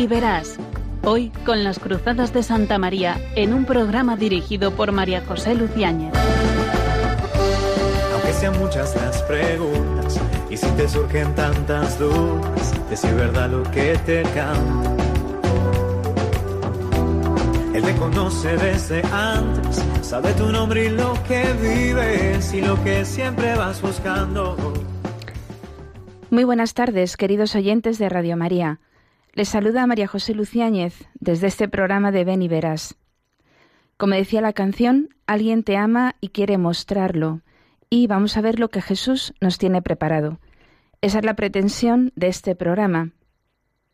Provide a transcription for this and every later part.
y verás. Hoy con las Cruzadas de Santa María en un programa dirigido por María José Luciáñez. Aunque sean muchas las preguntas y si te surgen tantas dudas, decir verdad lo que te canta. Él te conoce desde antes, sabe tu nombre y lo que vives y lo que siempre vas buscando. Muy buenas tardes, queridos oyentes de Radio María. Les saluda María José Luciáñez desde este programa de Ven y Verás. Como decía la canción, alguien te ama y quiere mostrarlo, y vamos a ver lo que Jesús nos tiene preparado. Esa es la pretensión de este programa,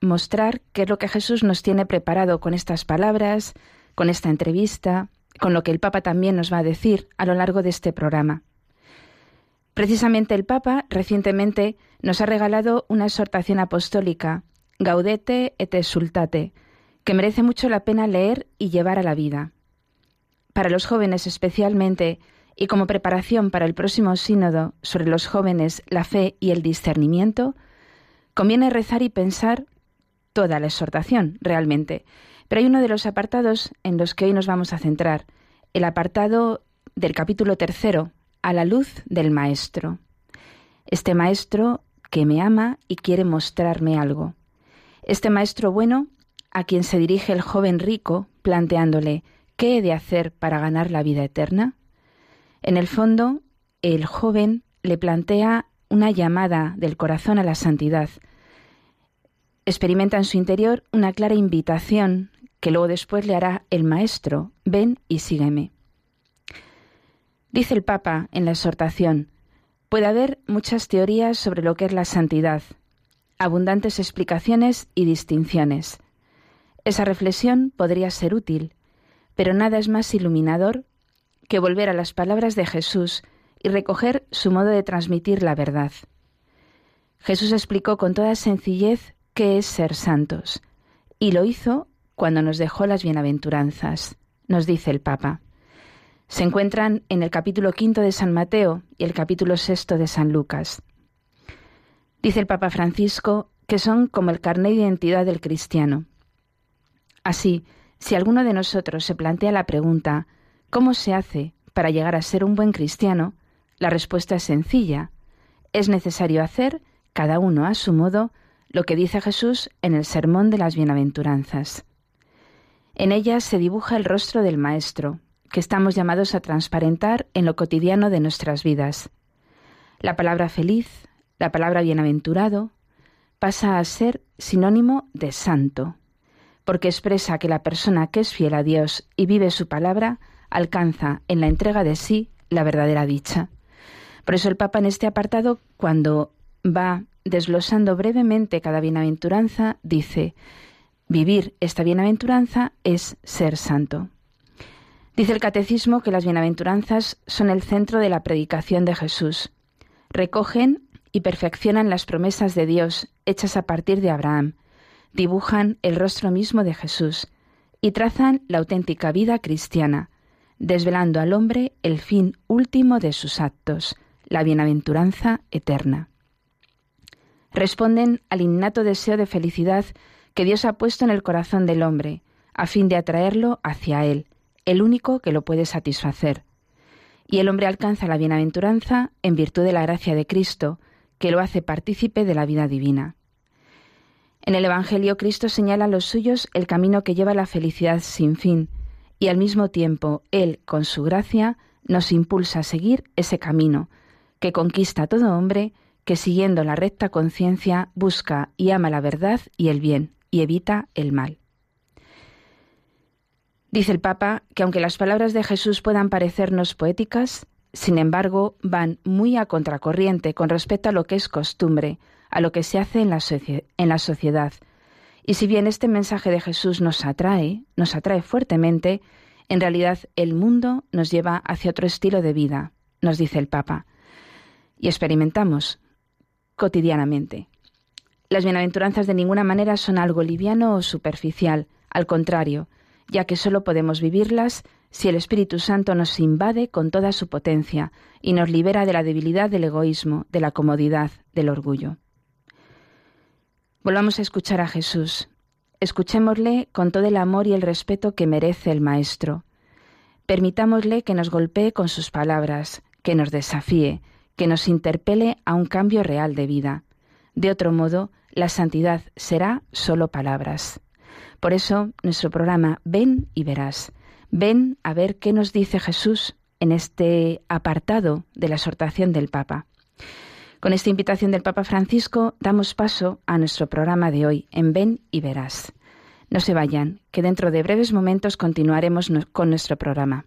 mostrar qué es lo que Jesús nos tiene preparado con estas palabras, con esta entrevista, con lo que el Papa también nos va a decir a lo largo de este programa. Precisamente el Papa recientemente nos ha regalado una exhortación apostólica Gaudete et exultate, que merece mucho la pena leer y llevar a la vida. Para los jóvenes especialmente, y como preparación para el próximo sínodo sobre los jóvenes, la fe y el discernimiento, conviene rezar y pensar toda la exhortación, realmente. Pero hay uno de los apartados en los que hoy nos vamos a centrar, el apartado del capítulo tercero, a la luz del Maestro. Este Maestro que me ama y quiere mostrarme algo. Este maestro bueno, a quien se dirige el joven rico, planteándole ¿qué he de hacer para ganar la vida eterna? En el fondo, el joven le plantea una llamada del corazón a la santidad. Experimenta en su interior una clara invitación que luego después le hará el maestro, ven y sígueme. Dice el Papa en la exhortación, puede haber muchas teorías sobre lo que es la santidad, abundantes explicaciones y distinciones. Esa reflexión podría ser útil, pero nada es más iluminador que volver a las palabras de Jesús y recoger su modo de transmitir la verdad. Jesús explicó con toda sencillez qué es ser santos, y lo hizo cuando nos dejó las bienaventuranzas, nos dice el Papa. Se encuentran en el capítulo quinto de San Mateo y el capítulo sexto de San Lucas. Dice el Papa Francisco que son como el carnet de identidad del cristiano. Así, si alguno de nosotros se plantea la pregunta ¿cómo se hace para llegar a ser un buen cristiano? La respuesta es sencilla. Es necesario hacer, cada uno a su modo, lo que dice Jesús en el Sermón de las Bienaventuranzas. En ella se dibuja el rostro del Maestro, que estamos llamados a transparentar en lo cotidiano de nuestras vidas. La palabra feliz, la palabra bienaventurado pasa a ser sinónimo de santo, porque expresa que la persona que es fiel a Dios y vive su palabra alcanza en la entrega de sí la verdadera dicha. Por eso el Papa en este apartado, cuando va desglosando brevemente cada bienaventuranza, dice, vivir esta bienaventuranza es ser santo. Dice el catecismo que las bienaventuranzas son el centro de la predicación de Jesús. Recogen y perfeccionan las promesas de Dios hechas a partir de Abraham, dibujan el rostro mismo de Jesús y trazan la auténtica vida cristiana, desvelando al hombre el fin último de sus actos, la bienaventuranza eterna. Responden al innato deseo de felicidad que Dios ha puesto en el corazón del hombre, a fin de atraerlo hacia Él, el único que lo puede satisfacer. Y el hombre alcanza la bienaventuranza en virtud de la gracia de Cristo, que lo hace partícipe de la vida divina. En el Evangelio Cristo señala a los suyos el camino que lleva a la felicidad sin fin, y al mismo tiempo Él, con su gracia, nos impulsa a seguir ese camino, que conquista a todo hombre que siguiendo la recta conciencia busca y ama la verdad y el bien, y evita el mal. Dice el Papa que aunque las palabras de Jesús puedan parecernos poéticas, sin embargo, van muy a contracorriente con respecto a lo que es costumbre, a lo que se hace en la, sociedad. Y si bien este mensaje de Jesús nos atrae, nos atrae fuertemente, en realidad el mundo nos lleva hacia otro estilo de vida, nos dice el Papa. Y experimentamos cotidianamente. Las bienaventuranzas de ninguna manera son algo liviano o superficial, al contrario, ya que solo podemos vivirlas si el Espíritu Santo nos invade con toda su potencia y nos libera de la debilidad del egoísmo, de la comodidad, del orgullo. Volvamos a escuchar a Jesús. Escuchémosle con todo el amor y el respeto que merece el Maestro. Permitámosle que nos golpee con sus palabras, que nos desafíe, que nos interpele a un cambio real de vida. De otro modo, la santidad será solo palabras. Por eso, nuestro programa Ven y verás. Ven a ver qué nos dice Jesús en este apartado de la exhortación del Papa. Con esta invitación del Papa Francisco damos paso a nuestro programa de hoy en Ven y verás. No se vayan, que dentro de breves momentos continuaremos con nuestro programa.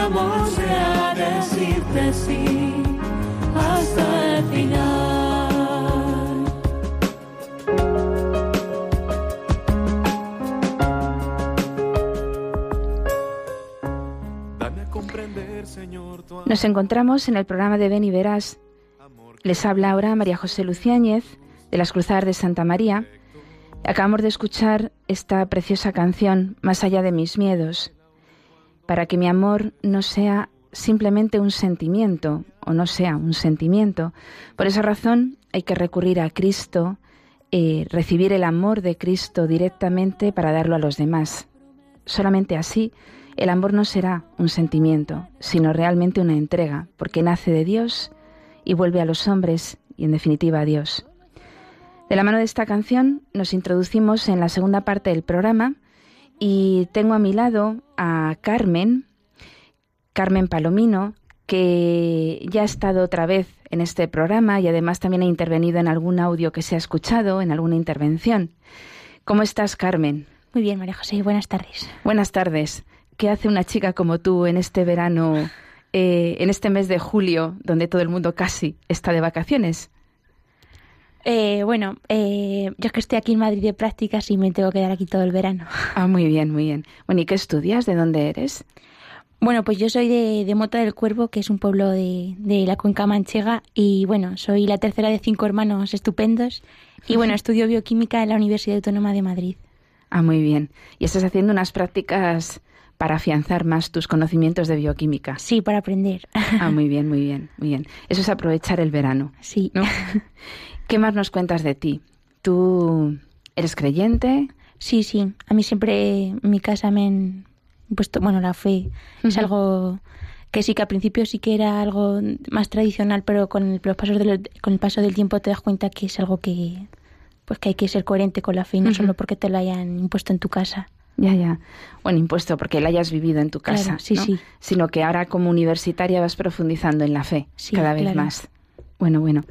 amor sea decirte sí hasta el final. Nos encontramos en el programa de Ven y Verás. Les habla ahora María José Luciáñez de las Cruzadas de Santa María Acabamos de escuchar esta preciosa canción, Más allá de mis miedos, para que mi amor no sea simplemente un sentimiento o no sea un sentimiento. Por esa razón hay que recurrir a Cristo, eh, recibir el amor de Cristo directamente para darlo a los demás. Solamente así el amor no será un sentimiento, sino realmente una entrega, porque nace de Dios y vuelve a los hombres y en definitiva a Dios. De la mano de esta canción nos introducimos en la segunda parte del programa y tengo a mi lado a Carmen, Carmen Palomino, que ya ha estado otra vez en este programa y además también ha intervenido en algún audio que se ha escuchado, en alguna intervención. ¿Cómo estás, Carmen? Muy bien, María José, buenas tardes. Buenas tardes. ¿Qué hace una chica como tú en este verano, eh, en este mes de julio, donde todo el mundo casi está de vacaciones? Eh, bueno, eh, yo es que estoy aquí en Madrid de prácticas y me tengo que quedar aquí todo el verano. Ah, muy bien, muy bien. Bueno, ¿y qué estudias? ¿De dónde eres? Bueno, pues yo soy de, Mota del Cuervo, que es un pueblo de, la cuenca manchega, y bueno, soy la tercera de cinco hermanos estupendos, y bueno, estudio bioquímica en la Universidad Autónoma de Madrid. Ah, muy bien. ¿Y estás haciendo unas prácticas para afianzar más tus conocimientos de bioquímica? Sí, para aprender. Ah, muy bien, muy bien, muy bien. Eso es aprovechar el verano. Sí. ¿no? ¿Qué más nos cuentas de ti? ¿Tú eres creyente? Sí, sí. A mí siempre en mi casa me han puesto, bueno, la fe es algo que sí que al principio sí que era algo más tradicional, pero con el, paso del, con el paso del tiempo te das cuenta que es algo que pues que hay que ser coherente con la fe, no solo porque te lo hayan impuesto en tu casa. Ya, ya. Bueno, impuesto porque la hayas vivido en tu casa, sí, sí. Sino que ahora como universitaria vas profundizando en la fe cada vez más. Bueno, bueno.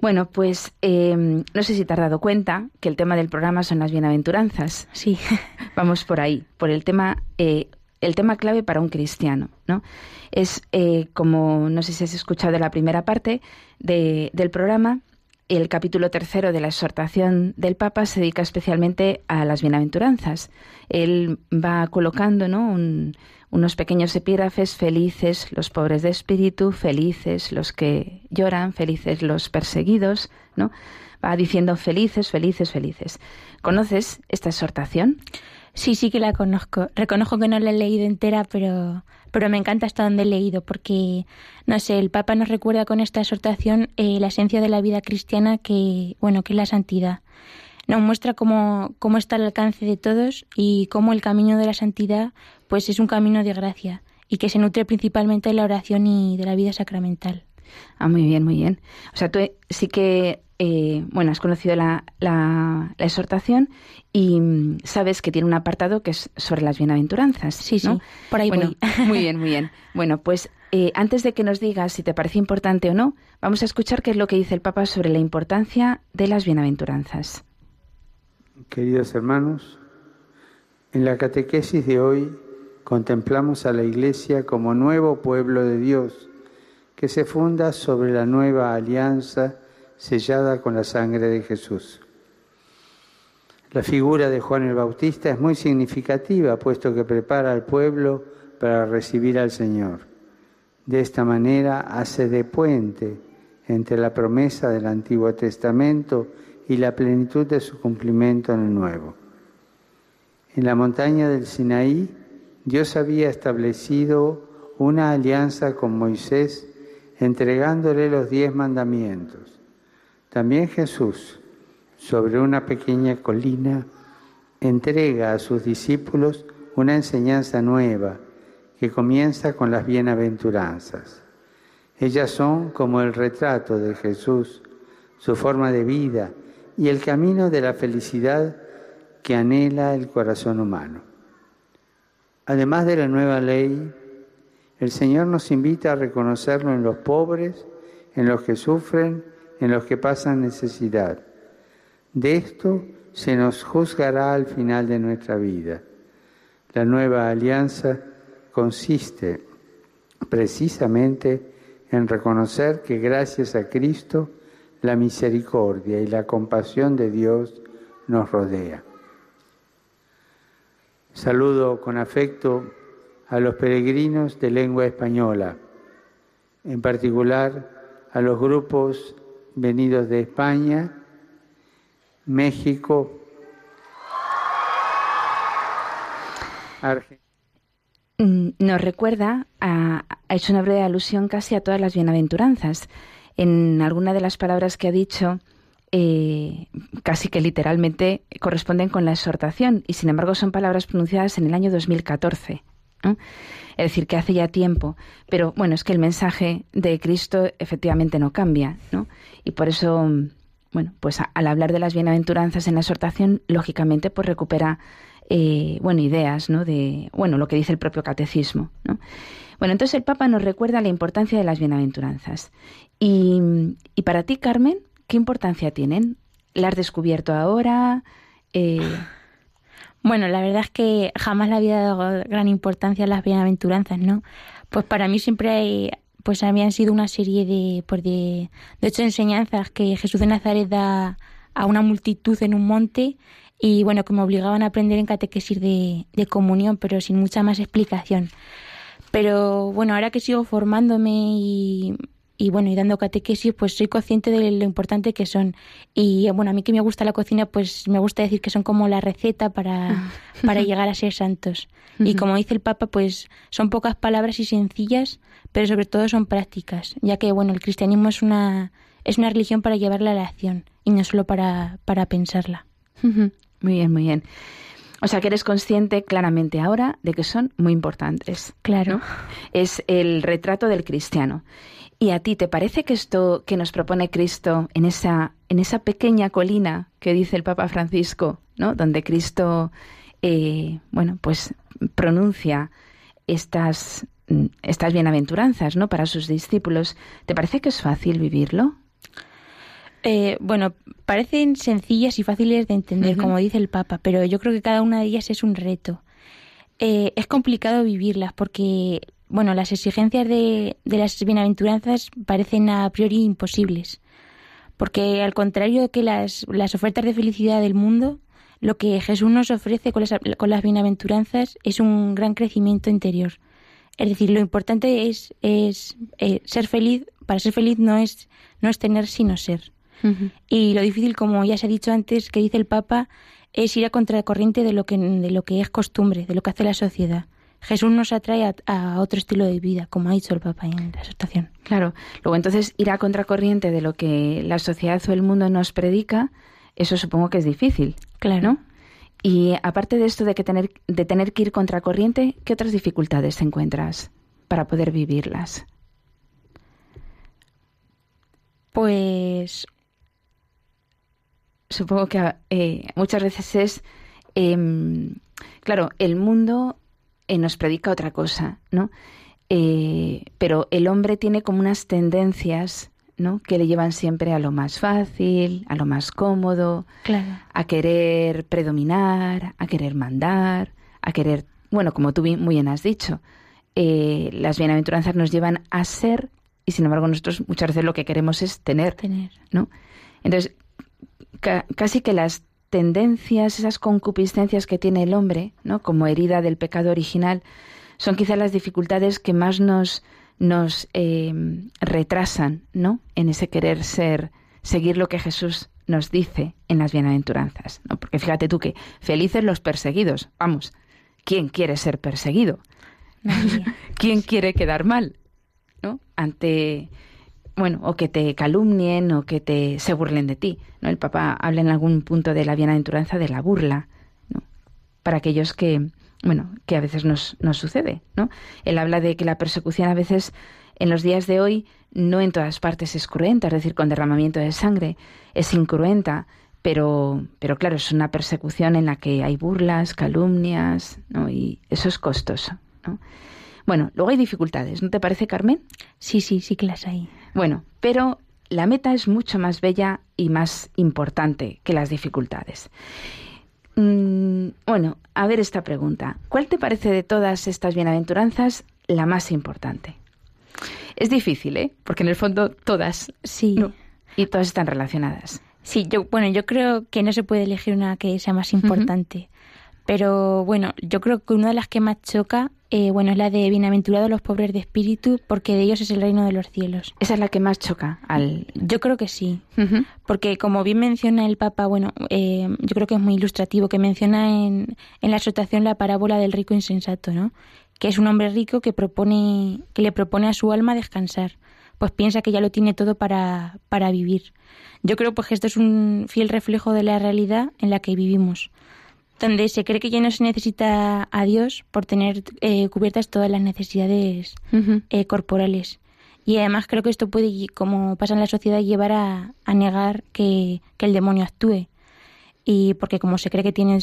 Bueno, pues em, no sé si te has dado cuenta que el tema del programa son las bienaventuranzas. Sí. Vamos por ahí, por el tema, eh, el tema clave para un cristiano, ¿no? Es eh, como, no sé si has escuchado la primera parte del programa, el capítulo tercero de la exhortación del Papa se dedica especialmente a las bienaventuranzas. Él va colocando ¿no? unos pequeños epígrafes, felices los pobres de espíritu, felices los que lloran, felices los perseguidos, ¿no? Va diciendo felices, felices, felices. ¿Conoces esta exhortación? Sí, sí que la conozco. Reconozco que no la he leído entera, pero, pero me encanta hasta donde he leído, porque, no sé, el Papa nos recuerda con esta exhortación eh, la esencia de la vida cristiana, que, bueno, que es la santidad. Nos muestra cómo, cómo está al alcance de todos y cómo el camino de la santidad, pues es un camino de gracia y que se nutre principalmente de la oración y de la vida sacramental. Ah, muy bien, muy bien. O sea, tú sí que eh, bueno, has conocido la, la, exhortación y mm, sabes que tiene un apartado que es sobre las bienaventuranzas. Sí, sí, por ahí voy. Muy bien, muy bien. Bueno, pues eh, antes de que nos digas si te parece importante o no, vamos a escuchar qué es lo que dice el Papa sobre la importancia de las bienaventuranzas. Queridos hermanos, en la catequesis de hoy contemplamos a la Iglesia como nuevo pueblo de Dios que se funda sobre la nueva alianza sellada con la sangre de Jesús. La figura de Juan el Bautista es muy significativa, puesto que prepara al pueblo para recibir al Señor. De esta manera hace de puente entre la promesa del Antiguo Testamento y la plenitud de su cumplimiento en el Nuevo. En la montaña del Sinaí, Dios había establecido una alianza con Moisés entregándole los diez mandamientos. También Jesús, sobre una pequeña colina, entrega a sus discípulos una enseñanza nueva que comienza con las bienaventuranzas. Ellas son como el retrato de Jesús, su forma de vida y el camino de la felicidad que anhela el corazón humano. Además de la nueva ley, el Señor nos invita a reconocerlo en los pobres, en los que sufren en los que pasan necesidad. De esto se nos juzgará al final de nuestra vida. La nueva alianza consiste precisamente en reconocer que gracias a Cristo la misericordia y la compasión de Dios nos rodea. Saludo con afecto a los peregrinos de lengua española, en particular a los grupos venidos de España, México, Argentina. Mm, nos recuerda, ha hecho una breve alusión casi a todas las bienaventuranzas. En alguna de las palabras que ha dicho, eh, casi que literalmente corresponden con la exhortación y sin embargo son palabras pronunciadas en el año 2014. Es decir, que hace ya tiempo. Pero bueno, es que el mensaje de Cristo efectivamente no cambia, ¿no? Y por eso, bueno, pues al hablar de las bienaventuranzas en la exhortación, lógicamente, pues recupera, eh, bueno, ideas, ¿no? De, bueno, lo que dice el propio catecismo, ¿no? Bueno, entonces el Papa nos recuerda la importancia de las bienaventuranzas. Y, y para ti, Carmen, ¿qué importancia tienen? ¿La has descubierto ahora? Eh, bueno, la verdad es que jamás le había dado gran importancia a las bienaventuranzas, ¿no? Pues para mí siempre pues habían sido una serie de, pues de, de hecho, enseñanzas que Jesús de Nazaret da a una multitud en un monte y bueno, que me obligaban a aprender en catequesis de, de comunión, pero sin mucha más explicación. Pero bueno, ahora que sigo formándome y y bueno, y dando catequesis, pues soy consciente de lo importante que son. Y bueno, a mí que me gusta la cocina, pues me gusta decir que son como la receta para, para llegar a ser santos. Y como dice el Papa, pues son pocas palabras y sencillas, pero sobre todo son prácticas, ya que bueno, el cristianismo es una, es una religión para llevarla a la acción y no solo para, para pensarla. Muy bien, muy bien. O sea que eres consciente claramente ahora de que son muy importantes. Claro. Es el retrato del cristiano. ¿Y a ti te parece que esto que nos propone Cristo en esa, en esa pequeña colina que dice el Papa Francisco, ¿no? donde Cristo eh, bueno, pues pronuncia estas, estas bienaventuranzas ¿no? para sus discípulos, ¿te parece que es fácil vivirlo? Eh, bueno, parecen sencillas y fáciles de entender, como dice el Papa, pero yo creo que cada una de ellas es un reto. Eh, es complicado vivirlas porque bueno, las exigencias de, de las bienaventuranzas parecen a priori imposibles. Porque al contrario que las, las ofertas de felicidad del mundo, lo que Jesús nos ofrece con las, con las bienaventuranzas es un gran crecimiento interior. Es decir, lo importante es, es eh, ser feliz. Para ser feliz no es, no es tener, sino ser. Y lo difícil, como ya se ha dicho antes, que dice el Papa, es ir a contracorriente de lo que, de lo que es costumbre, de lo que hace la sociedad. Jesús nos atrae a, otro estilo de vida, como ha dicho el Papa en la exhortación. Claro. Luego, entonces, ir a contracorriente de lo que la sociedad o el mundo nos predica, eso supongo que es difícil. Claro. Y aparte de esto de, que tener, de tener que ir contracorriente, ¿qué otras dificultades encuentras para poder vivirlas? Pues supongo que eh, muchas veces es, em, claro, el mundo eh, nos predica otra cosa, ¿no? Eh, pero el hombre tiene como unas tendencias, ¿no? Que le llevan siempre a lo más fácil, a lo más cómodo, a querer predominar, a querer mandar, a querer, bueno, como tú muy bien has dicho, eh, las bienaventuranzas nos llevan a ser y sin embargo nosotros muchas veces lo que queremos es tener, tener. ¿no? Entonces, casi que las tendencias, esas concupiscencias que tiene el hombre, ¿no? como herida del pecado original, son quizás las dificultades que más nos, nos eh, retrasan ¿no? en ese querer ser, seguir lo que Jesús nos dice en las bienaventuranzas. ¿no? Porque fíjate tú que felices los perseguidos. Vamos, ¿quién quiere ser perseguido? ¿Quién quiere quedar mal? ¿no? Ante bueno, o que te calumnien o que te se burlen de ti. ¿no? El Papa habla en algún punto de la bienaventuranza de la burla, ¿no? para aquellos que, bueno, que a veces nos, nos sucede. ¿no? Él habla de que la persecución a veces en los días de hoy no en todas partes es cruenta, es decir, con derramamiento de sangre, es incruenta, pero, pero claro, es una persecución en la que hay burlas, calumnias, ¿no? y eso es costoso. ¿no? Bueno, luego hay dificultades, ¿no te parece, Carmen? Sí, sí, sí que las hay. Bueno, pero la meta es mucho más bella y más importante que las dificultades. Mm, bueno, a ver esta pregunta. ¿Cuál te parece de todas estas bienaventuranzas la más importante? Es difícil, ¿eh? Porque en el fondo todas. Sí. y todas están relacionadas. Sí, yo, bueno, yo creo que no se puede elegir una que sea más importante. Pero bueno, yo creo que una de las que más choca, eh, bueno, es la de bienaventurados los pobres de espíritu, porque de ellos es el reino de los cielos. Esa es la que más choca al. Yo creo que sí, porque como bien menciona el Papa, bueno, eh, yo creo que es muy ilustrativo que menciona en, en la exhortación la parábola del rico insensato, ¿no? Que es un hombre rico que propone, que le propone a su alma descansar, pues piensa que ya lo tiene todo para, para vivir. Yo creo pues que esto es un fiel reflejo de la realidad en la que vivimos donde se cree que ya no se necesita a Dios por tener eh, cubiertas todas las necesidades eh, corporales. Y además creo que esto puede, como pasa en la sociedad, llevar a, negar que, el demonio actúe. Y porque como se cree que, tiene,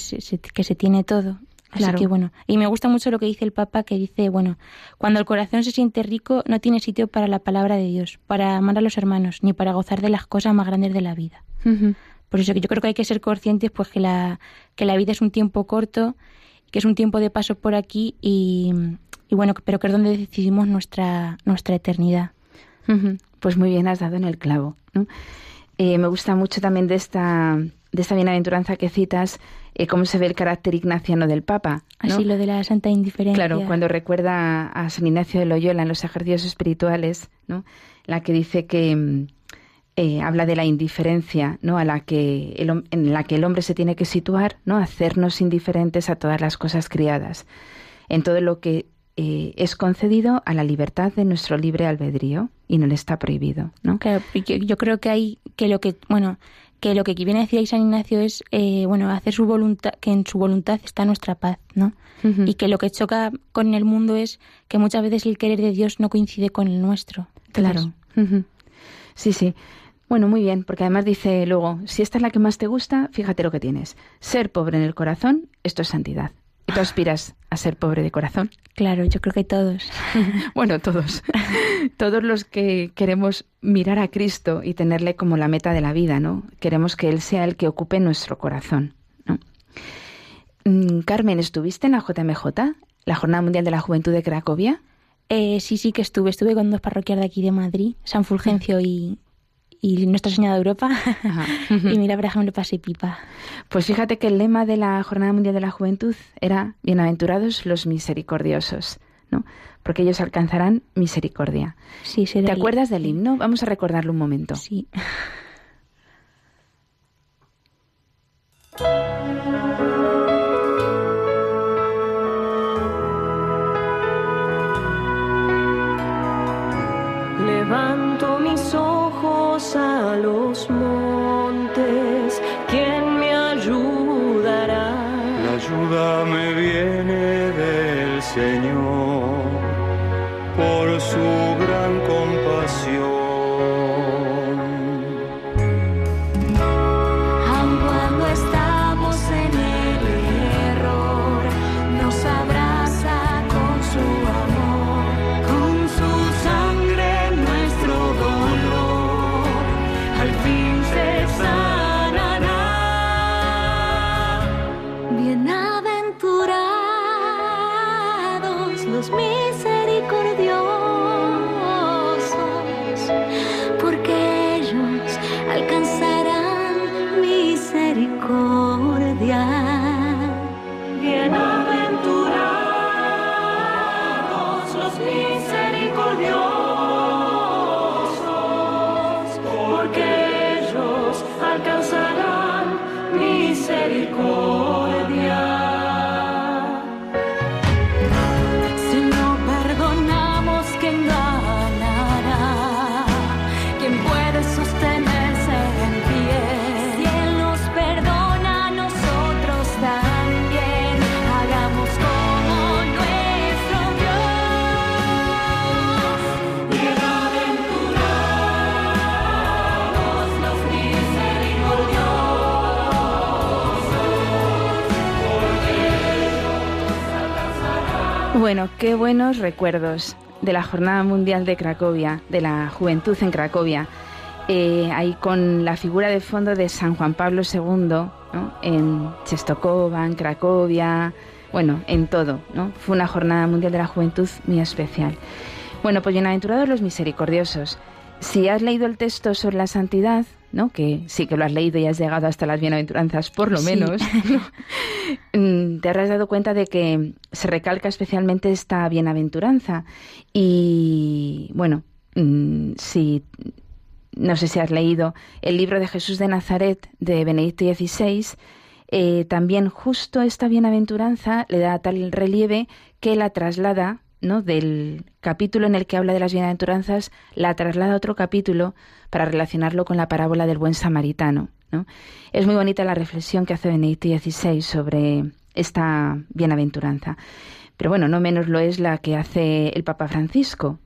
que se tiene todo. Así que bueno, y me gusta mucho lo que dice el Papa, que dice, bueno, cuando el corazón se siente rico, no tiene sitio para la palabra de Dios, para amar a los hermanos, ni para gozar de las cosas más grandes de la vida. Por eso que yo creo que hay que ser conscientes pues que la, que la vida es un tiempo corto, que es un tiempo de paso por aquí y, bueno, pero que es donde decidimos nuestra, nuestra eternidad. Pues muy bien, has dado en el clavo. Eh, me gusta mucho también de esta, de esta bienaventuranza que citas, eh, cómo se ve el carácter ignaciano del Papa. Así lo de la santa indiferencia. Claro, cuando recuerda a San Ignacio de Loyola en los ejercicios espirituales, ¿no? la que dice que, mm, eh, habla de la indiferencia, ¿no? A la que el, en la que el hombre se tiene que situar, ¿no? Hacernos indiferentes a todas las cosas criadas, en todo lo que eh, es concedido a la libertad de nuestro libre albedrío y no le está prohibido, ¿no? Claro, yo, creo que hay que lo que bueno que lo que viene a decir San Ignacio es eh, bueno hacer su voluntad que en su voluntad está nuestra paz, ¿no? Y que lo que choca con el mundo es que muchas veces el querer de Dios no coincide con el nuestro. claro. Sí, sí. Bueno, muy bien, porque además dice luego, si esta es la que más te gusta, fíjate lo que tienes. Ser pobre en el corazón, esto es santidad. ¿Y tú aspiras a ser pobre de corazón? Claro, yo creo que todos. bueno, todos. todos los que queremos mirar a Cristo y tenerle como la meta de la vida, ¿no? Queremos que Él sea el que ocupe nuestro corazón, ¿no? Mm, Carmen, ¿estuviste en la JMJ, la Jornada Mundial de la Juventud de Cracovia? Eh, sí, sí que estuve. Estuve con dos parroquias de aquí de Madrid, San Fulgencio y, y Nuestra Señora de Europa. y mira, por ejemplo, pasé pipa. Pues fíjate que el lema de la Jornada Mundial de la Juventud era Bienaventurados los misericordiosos, ¿no? Porque ellos alcanzarán misericordia. Sí, ¿Te acuerdas del himno? Vamos a recordarlo un momento. Sí. Ojos a los montes, Bueno, qué buenos recuerdos de la Jornada Mundial de Cracovia, de la juventud en Cracovia. Eh, ahí con la figura de fondo de San Juan Pablo II, en Chestokova, en Cracovia, bueno, en todo. ¿no? Fue una Jornada Mundial de la Juventud muy especial. Bueno, pues bienaventurados los misericordiosos. Si has leído el texto sobre la santidad, ¿no? que sí que lo has leído y has llegado hasta las bienaventuranzas, por lo menos, mm, te habrás dado cuenta de que se recalca especialmente esta bienaventuranza. Y bueno, mm, si no sé si has leído el libro de Jesús de Nazaret de Benedicto XVI, eh, también justo esta bienaventuranza le da tal relieve que la traslada ¿no? del capítulo en el que habla de las bienaventuranzas, la traslada a otro capítulo para relacionarlo con la parábola del buen samaritano. ¿no? Es muy bonita la reflexión que hace Benedicto XVI sobre esta bienaventuranza. Pero bueno, no menos lo es la que hace el Papa Francisco,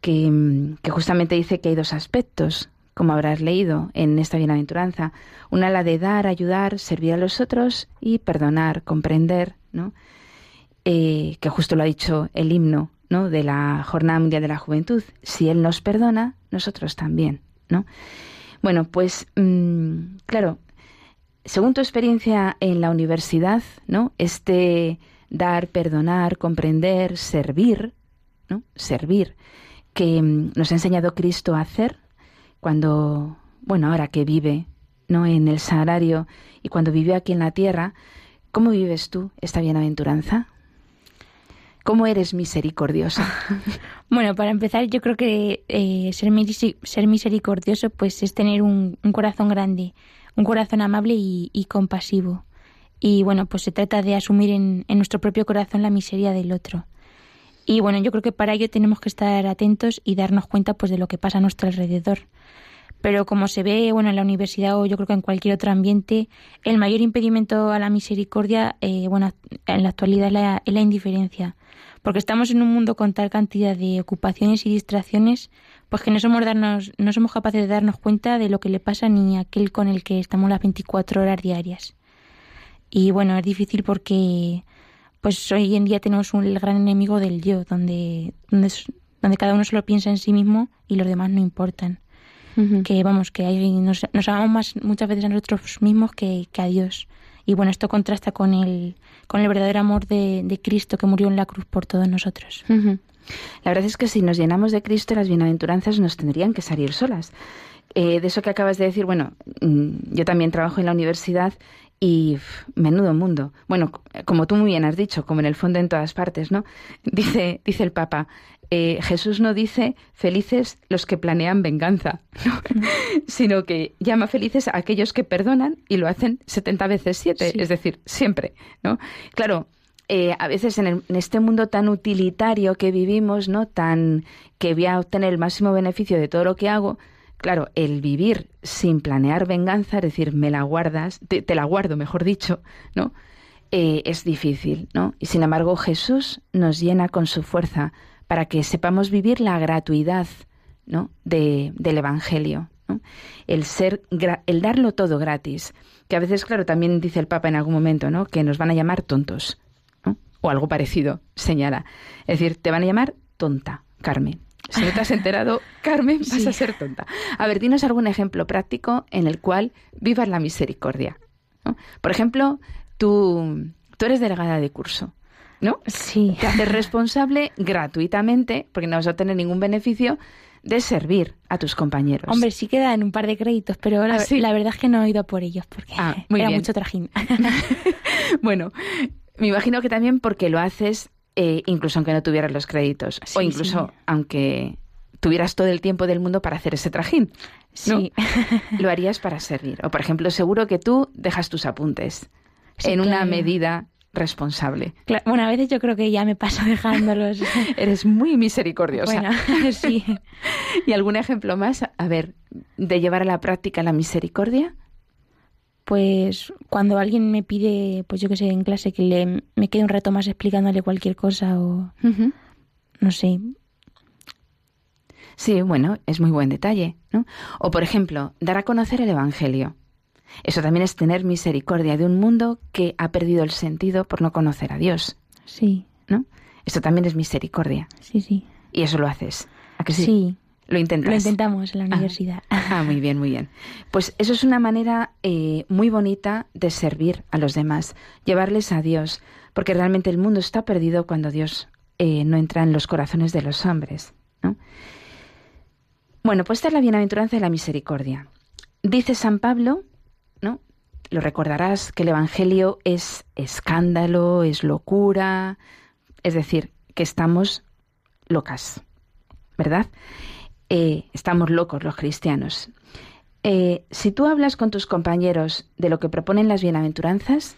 que, que justamente dice que hay dos aspectos, como habrás leído en esta bienaventuranza. Una la de dar, ayudar, servir a los otros y perdonar, comprender, ¿no? Eh, que justo lo ha dicho el himno ¿no? de la Jornada Mundial de la Juventud. Si Él nos perdona, nosotros también. ¿no? Bueno, pues mm, claro, según tu experiencia en la universidad, ¿no? este dar, perdonar, comprender, servir, ¿no? servir, que mm, nos ha enseñado Cristo a hacer cuando, bueno, ahora que vive ¿no? en el sagrario y cuando vivió aquí en la tierra, ¿cómo vives tú esta bienaventuranza? ¿Cómo eres misericordiosa? bueno, para empezar, yo creo que eh, ser, ser, misericordioso pues es tener un, corazón grande, un corazón amable y, compasivo. Y bueno, pues se trata de asumir en, nuestro propio corazón la miseria del otro. Y bueno, yo creo que para ello tenemos que estar atentos y darnos cuenta pues de lo que pasa a nuestro alrededor. Pero como se ve, bueno, en la universidad o yo creo que en cualquier otro ambiente, el mayor impedimento a la misericordia, eh, bueno, en la actualidad es la indiferencia porque estamos en un mundo con tal cantidad de ocupaciones y distracciones, pues que no somos, darnos, no somos capaces de darnos cuenta de lo que le pasa ni a aquel con el que estamos las 24 horas diarias. Y bueno, es difícil porque pues hoy en día tenemos un, el gran enemigo del yo, donde, donde, donde cada uno solo piensa en sí mismo y los demás no importan. Que vamos, que hay, nos, nos amamos más muchas veces a nosotros mismos que, que a Dios. Y bueno, esto contrasta con el, con el verdadero amor de, Cristo que murió en la cruz por todos nosotros. La verdad es que si nos llenamos de Cristo, las bienaventuranzas nos tendrían que salir solas. Eh, de eso que acabas de decir, bueno, mm, yo también trabajo en la universidad y menudo mundo. Bueno, como tú muy bien has dicho, como en el fondo en todas partes, ¿no? Dice, dice el Papa, eh, Jesús no dice felices los que planean venganza, sino que llama felices a aquellos que perdonan y lo hacen 70 veces 7, es decir, siempre, ¿no? Claro, eh, a veces en, en, este mundo tan utilitario que vivimos, ¿no? Tan que voy a obtener el máximo beneficio de todo lo que hago, claro, el vivir sin planear venganza, es decir, me la guardas, te, la guardo, mejor dicho, ¿no? Eh, es difícil, ¿no? Y sin embargo, Jesús nos llena con su fuerza para que sepamos vivir la gratuidad, ¿no? De, del Evangelio, ¿no? El ser, el darlo todo gratis, que a veces, claro, también dice el Papa en algún momento, ¿no? Que nos van a llamar tontos, ¿no? O algo parecido, señala. Es decir, te van a llamar tonta, Carmen. Si no te has enterado, Carmen, vas a ser tonta. A ver, dinos algún ejemplo práctico en el cual vivas la misericordia. Por ejemplo, tú, tú eres delegada de curso, ¿no? Sí. Te haces responsable gratuitamente, porque no vas a obtener ningún beneficio, de servir a tus compañeros. Hombre, sí quedan un par de créditos, pero la, ¿Ah, verdad es que no he ido por ellos, porque ah, era mucho trajín. bueno, me imagino que también porque lo haces eh, incluso aunque no tuvieras los créditos, o incluso aunque tuvieras todo el tiempo del mundo para hacer ese trajín. Sí. lo harías para servir. O, por ejemplo, seguro que tú dejas tus apuntes en una medida responsable. Bueno, a veces yo creo que ya me paso dejándolos. Eres muy misericordiosa. Bueno, sí. ¿Y algún ejemplo más? A ver, de llevar a la práctica la misericordia pues cuando alguien me pide, pues yo que sé, en clase que le, me quede un rato más explicándole cualquier cosa o no sé. Sí, bueno, es muy buen detalle, ¿no? O por ejemplo, dar a conocer el Evangelio. Eso también es tener misericordia de un mundo que ha perdido el sentido por no conocer a Dios. Sí. ¿No? Esto también es misericordia. Sí, sí. Y eso lo haces. ¿A que sí? Sí. Lo intentas. Lo intentamos en la ah. universidad. Ah, muy bien, muy bien. Pues eso es una manera eh, muy bonita de servir a los demás, llevarles a Dios, porque realmente el mundo está perdido cuando Dios eh, no entra en los corazones de los hombres. ¿no? Bueno, pues esta es la bienaventuranza de la misericordia. Dice San Pablo, ¿no? Lo recordarás que el Evangelio es escándalo, es locura, es decir, que estamos locas, ¿verdad? Eh, estamos locos los cristianos. Eh, si tú hablas con tus compañeros de lo que proponen las bienaventuranzas,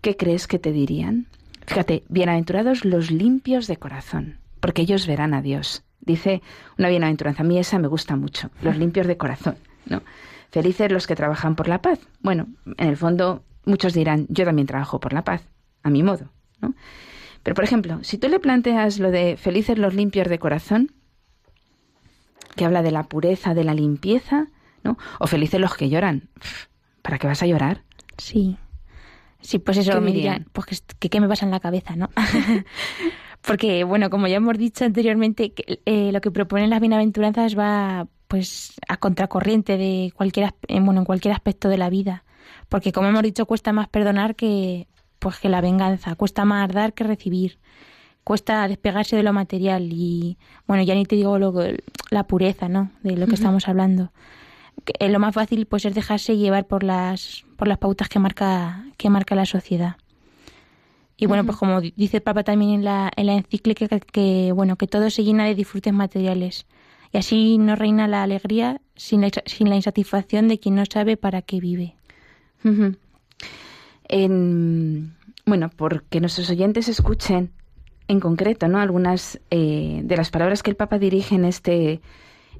¿qué crees que te dirían? Fíjate, bienaventurados los limpios de corazón, porque ellos verán a Dios. Dice una bienaventuranza, a mí esa me gusta mucho, los limpios de corazón, ¿no? Felices los que trabajan por la paz. Bueno, en el fondo muchos dirán, yo también trabajo por la paz, a mi modo, ¿no? Pero por ejemplo, si tú le planteas lo de felices los limpios de corazón, que habla de la pureza, de la limpieza, ¿no? O felices los que lloran. ¿Para qué vas a llorar? Sí. Sí, pues eso me dirían, pues que, qué me pasa en la cabeza, ¿no? Porque, bueno, como ya hemos dicho anteriormente, eh, lo que proponen las bienaventuranzas va pues a contracorriente de cualquier eh, bueno, en cualquier aspecto de la vida. Porque como hemos dicho, cuesta más perdonar que pues que la venganza, cuesta más dar que recibir. Cuesta despegarse de lo material. Y bueno ya ni te digo lo, la pureza no de lo que estamos hablando. Eh, lo más fácil pues es dejarse llevar por las por las pautas que marca que marca la sociedad. Y bueno pues como dice el Papa también en la en la encíclica que, bueno que todo se llena de disfrutes materiales y así no reina la alegría sin la, insatisfacción de quien no sabe para qué vive en, bueno porque nuestros oyentes escuchen en concreto, ¿no? Algunas eh, de las palabras que el Papa dirige en este,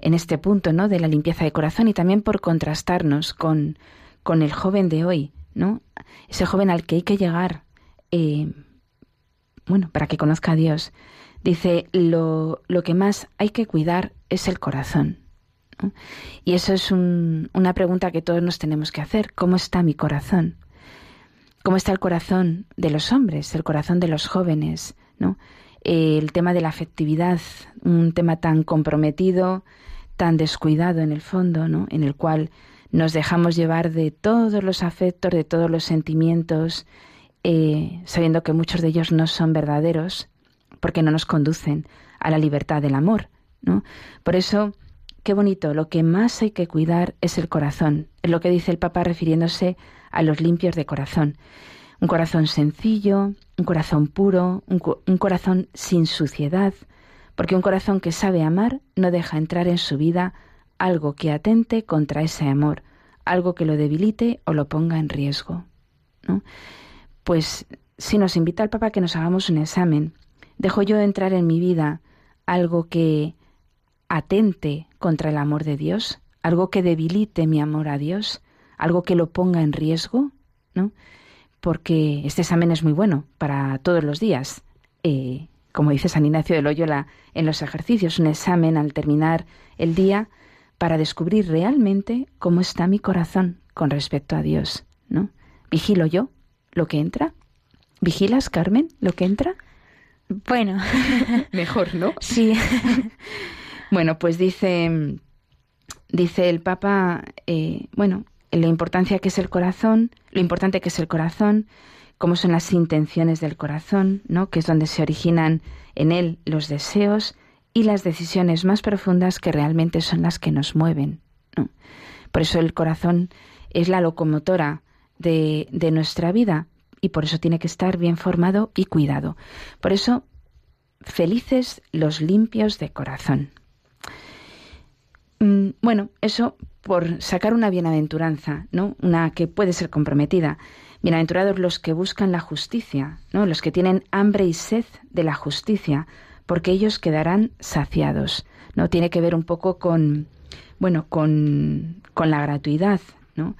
en este punto, ¿no? De la limpieza de corazón y también por contrastarnos con, con el joven de hoy, ¿no? Ese joven al que hay que llegar, eh, bueno, para que conozca a Dios. Dice, lo, lo que más hay que cuidar es el corazón. Y eso es una pregunta que todos nos tenemos que hacer. ¿Cómo está mi corazón? ¿Cómo está el corazón de los hombres, el corazón de los jóvenes, ¿no? el tema de la afectividad, un tema tan comprometido, tan descuidado en el fondo, en el cual nos dejamos llevar de todos los afectos, de todos los sentimientos, eh, sabiendo que muchos de ellos no son verdaderos, porque no nos conducen a la libertad del amor, ¿no? Por eso, qué bonito, lo que más hay que cuidar es el corazón, es lo que dice el Papa refiriéndose a los limpios de corazón. Un corazón sencillo, un corazón puro, un, corazón sin suciedad, porque un corazón que sabe amar no deja entrar en su vida algo que atente contra ese amor, algo que lo debilite o lo ponga en riesgo. ¿no? Pues si nos invita el Papa que nos hagamos un examen, ¿dejo yo entrar en mi vida algo que atente contra el amor de Dios? ¿Algo que debilite mi amor a Dios? ¿Algo que lo ponga en riesgo? ¿No? porque este examen es muy bueno para todos los días. Eh, como dice San Ignacio de Loyola en los ejercicios, un examen al terminar el día para descubrir realmente cómo está mi corazón con respecto a Dios, ¿no? ¿Vigilo yo lo que entra? ¿Vigilas, Carmen, lo que entra? Bueno, mejor, ¿no? Sí. bueno, pues dice, dice el Papa, eh, bueno, la importancia que es el corazón, lo importante que es el corazón, cómo son las intenciones del corazón, ¿no? que es donde se originan en él los deseos y las decisiones más profundas que realmente son las que nos mueven. Por eso el corazón es la locomotora de, de nuestra vida y por eso tiene que estar bien formado y cuidado. Por eso, felices los limpios de corazón. Mm, bueno, eso por sacar una bienaventuranza, ¿no? Una que puede ser comprometida. Bienaventurados los que buscan la justicia, ¿no? Los que tienen hambre y sed de la justicia, porque ellos quedarán saciados. ¿No? Tiene que ver un poco con, bueno, con, con la gratuidad, ¿no?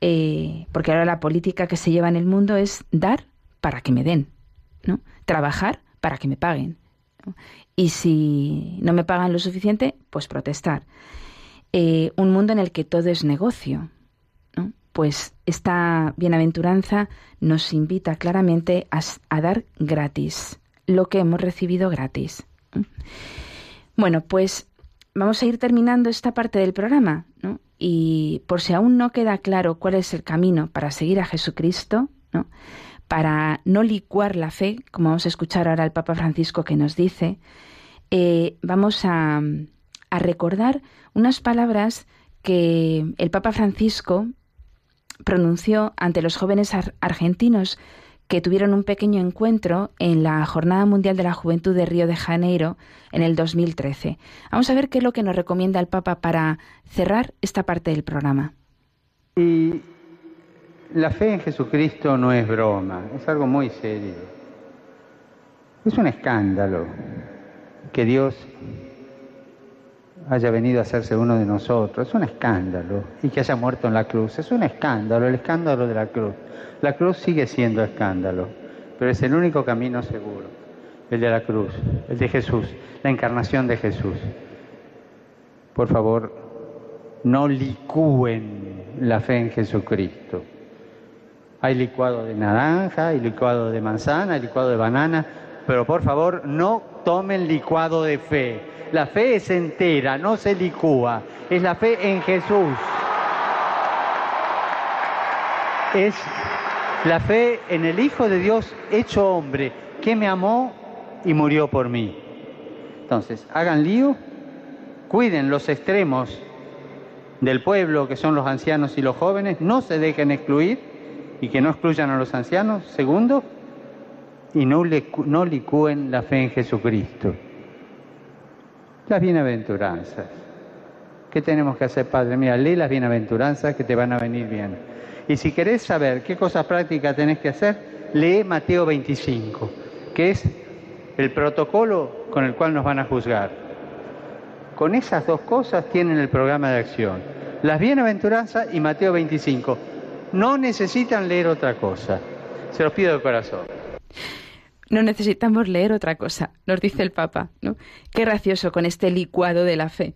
Eh, porque ahora la política que se lleva en el mundo es dar para que me den, ¿no? Trabajar para que me paguen. Y si no me pagan lo suficiente, pues protestar. Eh, un mundo en el que todo es negocio. Pues esta bienaventuranza nos invita claramente a, dar gratis lo que hemos recibido gratis. Bueno, pues vamos a ir terminando esta parte del programa, Y por si aún no queda claro cuál es el camino para seguir a Jesucristo, para no licuar la fe, como vamos a escuchar ahora al Papa Francisco que nos dice, eh, vamos a recordar unas palabras que el Papa Francisco pronunció ante los jóvenes argentinos que tuvieron un pequeño encuentro en la Jornada Mundial de la Juventud de Río de Janeiro en el 2013. Vamos a ver qué es lo que nos recomienda el Papa para cerrar esta parte del programa. Y la fe en Jesucristo no es broma, es algo muy serio. Es un escándalo que Dios haya venido a hacerse uno de nosotros. Es un escándalo. Y que haya muerto en la cruz. Es un escándalo, el escándalo de la cruz. La cruz sigue siendo escándalo, pero es el único camino seguro. El de la cruz, el de Jesús, la encarnación de Jesús. Por favor, no licúen la fe en Jesucristo. Hay licuado de naranja, hay licuado de manzana, hay licuado de banana, pero por favor no tomen licuado de fe la fe es entera, no se licúa. Es la fe en Jesús. Es la fe en el Hijo de Dios hecho hombre, que me amó y murió por mí. Entonces, hagan lío, cuiden los extremos del pueblo, que son los ancianos y los jóvenes, no se dejen excluir y que no excluyan a los ancianos. Segundo, y no, no licúen la fe en Jesucristo las bienaventuranzas. ¿Qué tenemos que hacer, Padre? Mira, lee las bienaventuranzas que te van a venir bien. Y si querés saber qué cosas prácticas tenés que hacer, lee Mateo 25, que es el protocolo con el cual nos van a juzgar. Con esas dos cosas tienen el programa de acción. Las bienaventuranzas y Mateo 25. No necesitan leer otra cosa. Se los pido de corazón no necesitamos leer otra cosa, nos dice el Papa. ¿no? Qué gracioso con este licuado de la fe.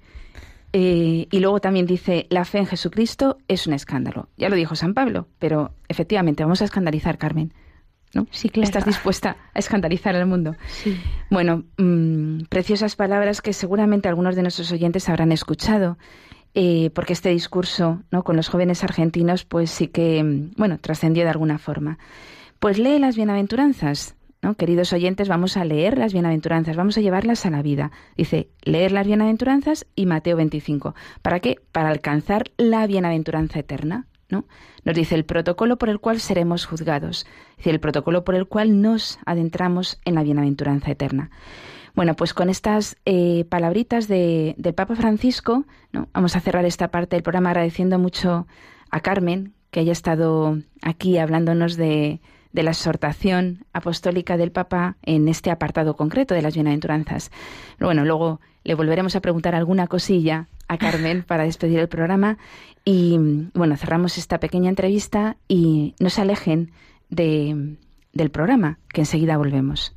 Eh, y luego también dice, la fe en Jesucristo es un escándalo. Ya lo dijo San Pablo, pero efectivamente vamos a escandalizar, Carmen. ¿no? Sí, claro. ¿Estás dispuesta a escandalizar al mundo? Sí. Bueno, mm, preciosas palabras que seguramente algunos de nuestros oyentes habrán escuchado. Eh, porque este discurso ¿no? con los jóvenes argentinos pues sí que, mm, bueno, trascendió de alguna forma. Pues lee las bienaventuranzas, ¿no? Queridos oyentes, vamos a leer las bienaventuranzas, vamos a llevarlas a la vida. Dice, leer las bienaventuranzas y Mateo 25. ¿Para qué? Para alcanzar la bienaventuranza eterna. ¿no? Nos dice el protocolo por el cual seremos juzgados, dice el protocolo por el cual nos adentramos en la bienaventuranza eterna. Bueno, pues con estas eh, palabritas de, del Papa Francisco, vamos a cerrar esta parte del programa agradeciendo mucho a Carmen que haya estado aquí hablándonos de, de la exhortación apostólica del Papa en este apartado concreto de las bienaventuranzas. Bueno, luego le volveremos a preguntar alguna cosilla a Carmen para despedir el programa y bueno, cerramos esta pequeña entrevista y no se alejen de, del programa, que enseguida volvemos.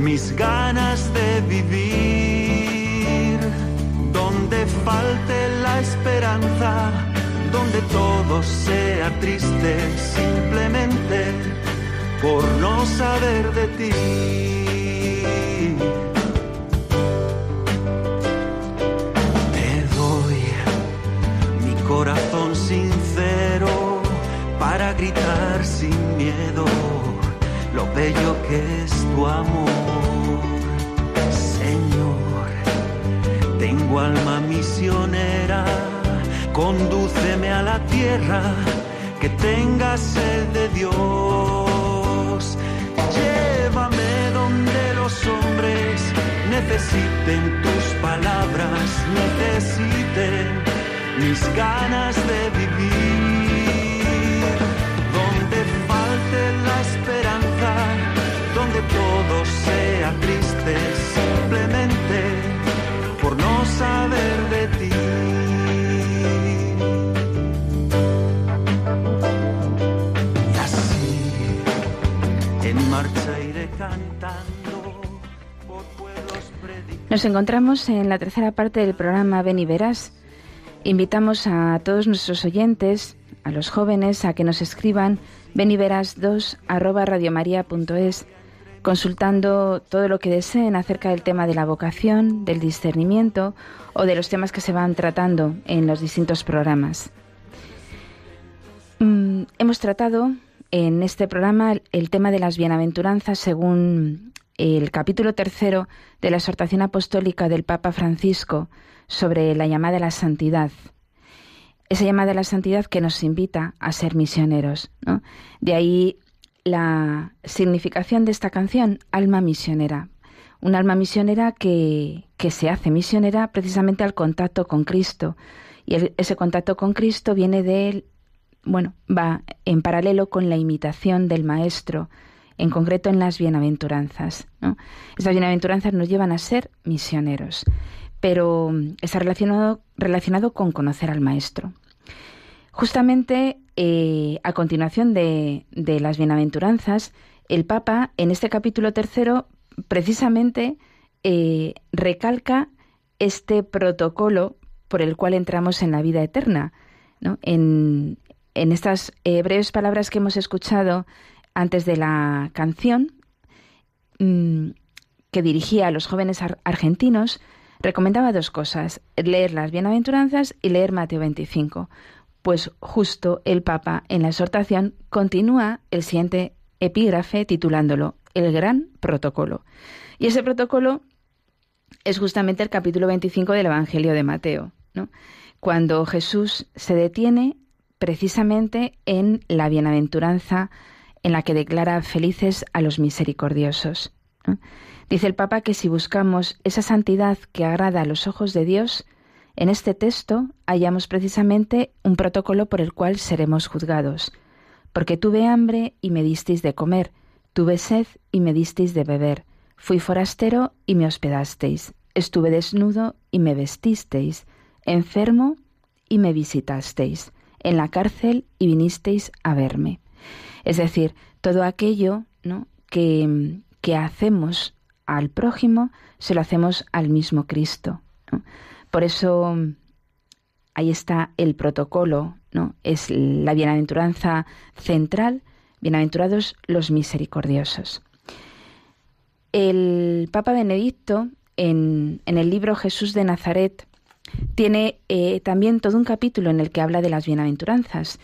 mis ganas de vivir. Donde falte la esperanza, donde todo sea triste, simplemente por no saber de ti. Te doy mi corazón sincero para gritar sin miedo lo bello que es tu amor. Señor, tengo alma misionera, condúceme a la tierra que tenga sed de Dios. Llévame donde los hombres necesiten tus palabras, necesiten mis ganas de vivir. Donde todo sea triste, simplemente por no saber de ti. Y así, en marcha iré cantando por pueblos predicados. Nos encontramos en la tercera parte del programa Ven y Verás. Invitamos a todos nuestros oyentes, a los jóvenes, a que nos escriban beniveras2 arroba consultando todo lo que deseen acerca del tema de la vocación, del discernimiento o de los temas que se van tratando en los distintos programas. Mm, hemos tratado en este programa el, el tema de las bienaventuranzas según el capítulo tercero de la exhortación apostólica del Papa Francisco sobre la llamada a la santidad. Esa llamada a la santidad que nos invita a ser misioneros. ¿no? De ahí la significación de esta canción, alma misionera. Un alma misionera que, que se hace misionera precisamente al contacto con Cristo. Y ese contacto con Cristo viene de él, bueno, va en paralelo con la imitación del Maestro, en concreto en las bienaventuranzas. ¿no? Estas bienaventuranzas nos llevan a ser misioneros, pero mm, está relacionado, relacionado con conocer al Maestro. Justamente eh, a continuación de, las bienaventuranzas, el Papa en este capítulo tercero precisamente eh, recalca este protocolo por el cual entramos en la vida eterna. En, estas eh, breves palabras que hemos escuchado antes de la canción, mm, que dirigía a los jóvenes ar- argentinos, recomendaba dos cosas, leer las bienaventuranzas y leer Mateo 25. Pues justo el Papa en la exhortación continúa el siguiente epígrafe titulándolo El gran protocolo. Y ese protocolo es justamente el capítulo 25 del Evangelio de Mateo, cuando Jesús se detiene precisamente en la bienaventuranza en la que declara felices a los misericordiosos. Dice el Papa que si buscamos esa santidad que agrada a los ojos de Dios, en este texto hallamos precisamente un protocolo por el cual seremos juzgados. Porque tuve hambre y me disteis de comer, tuve sed y me disteis de beber, fui forastero y me hospedasteis, Estuve desnudo y me vestisteis, enfermo y me visitasteis, en la cárcel y vinisteis a verme. Es decir, todo aquello ¿no? que, que hacemos al prójimo, se lo hacemos al mismo Cristo. Por eso ahí está el protocolo, ¿no? Es la bienaventuranza central, bienaventurados los misericordiosos. El Papa Benedicto, en, el libro Jesús de Nazaret, tiene eh, también todo un capítulo en el que habla de las bienaventuranzas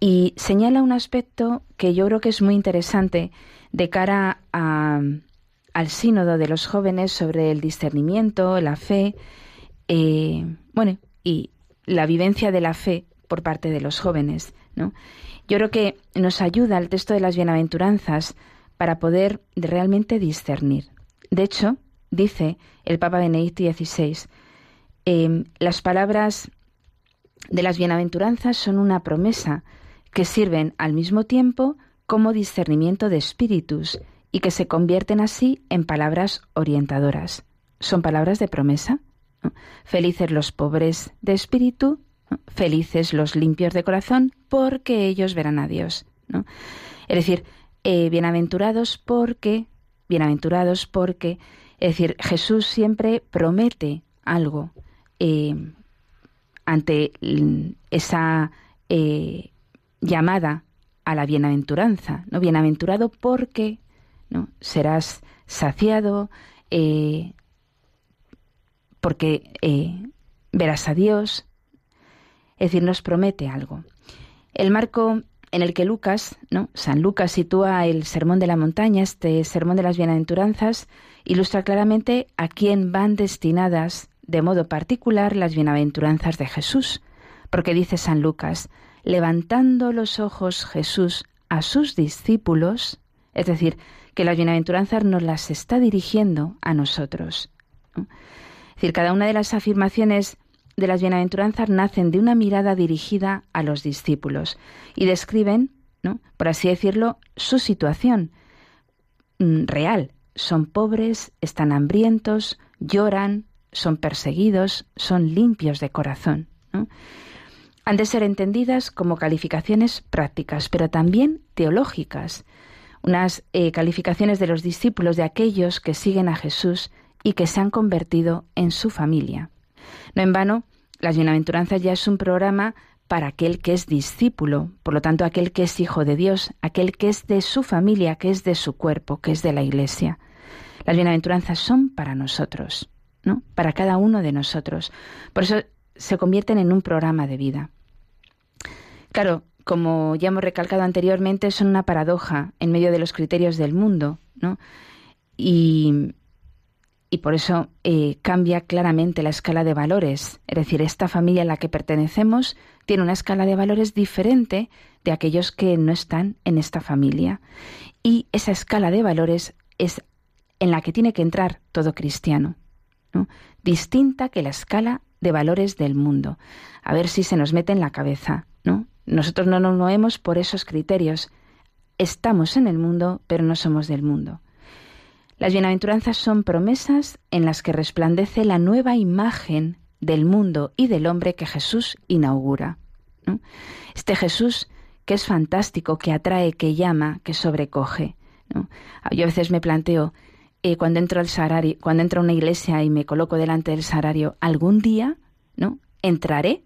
y señala un aspecto que yo creo que es muy interesante de cara al sínodo de los jóvenes sobre el discernimiento, la fe, eh, bueno, y la vivencia de la fe por parte de los jóvenes. ¿no? Yo creo que nos ayuda el texto de las bienaventuranzas para poder realmente discernir. De hecho, dice el Papa Benedicto XVI, em, las palabras de las bienaventuranzas son una promesa que sirven al mismo tiempo como discernimiento de espíritus y que se convierten así en palabras orientadoras. ¿Son palabras de promesa? Felices los pobres de espíritu, felices los limpios de corazón, porque ellos verán a Dios. Es decir, eh, bienaventurados porque, bienaventurados porque, es decir, Jesús siempre promete algo eh, ante esa eh, llamada a la bienaventuranza, ¿no? Bienaventurado porque ¿no? serás saciado, porque verás a Dios, es decir, nos promete algo. El marco en el que Lucas, ¿no? San Lucas sitúa el sermón de la montaña, este sermón de las bienaventuranzas, ilustra claramente a quién van destinadas de modo particular las bienaventuranzas de Jesús, porque dice San Lucas, levantando los ojos Jesús a sus discípulos, es decir, que las bienaventuranzas nos las está dirigiendo a nosotros. Cada una de las afirmaciones de las bienaventuranzas nacen de una mirada dirigida a los discípulos y describen, ¿no? por así decirlo, su situación mm, real. Son pobres, están hambrientos, lloran, son perseguidos, son limpios de corazón. Han de ser entendidas como calificaciones prácticas, pero también teológicas, unas eh, calificaciones de los discípulos de aquellos que siguen a Jesús y que se han convertido en su familia. No en vano, las bienaventuranzas ya es un programa para aquel que es discípulo, por lo tanto aquel que es hijo de Dios, aquel que es de su familia, que es de su cuerpo, que es de la Iglesia. Las bienaventuranzas son para nosotros, ¿no? Para cada uno de nosotros. Por eso se convierten en un programa de vida. Claro, como ya hemos recalcado anteriormente, son una paradoja en medio de los criterios del mundo, ¿no? Y, y por eso eh, cambia claramente la escala de valores. Es decir, esta familia a la que pertenecemos tiene una escala de valores diferente de aquellos que no están en esta familia. Y esa escala de valores es en la que tiene que entrar todo cristiano, distinta que la escala de valores del mundo. A ver si se nos mete en la cabeza, ¿no? Nosotros no nos movemos por esos criterios. Estamos en el mundo, pero no somos del mundo. Las bienaventuranzas son promesas en las que resplandece la nueva imagen del mundo y del hombre que Jesús inaugura. Este Jesús que es fantástico, que atrae, que llama, que sobrecoge. Yo a veces me planteo, eh, cuando entro al sarario, cuando entro a una iglesia y me coloco delante del sarario, algún día, ¿no? Entraré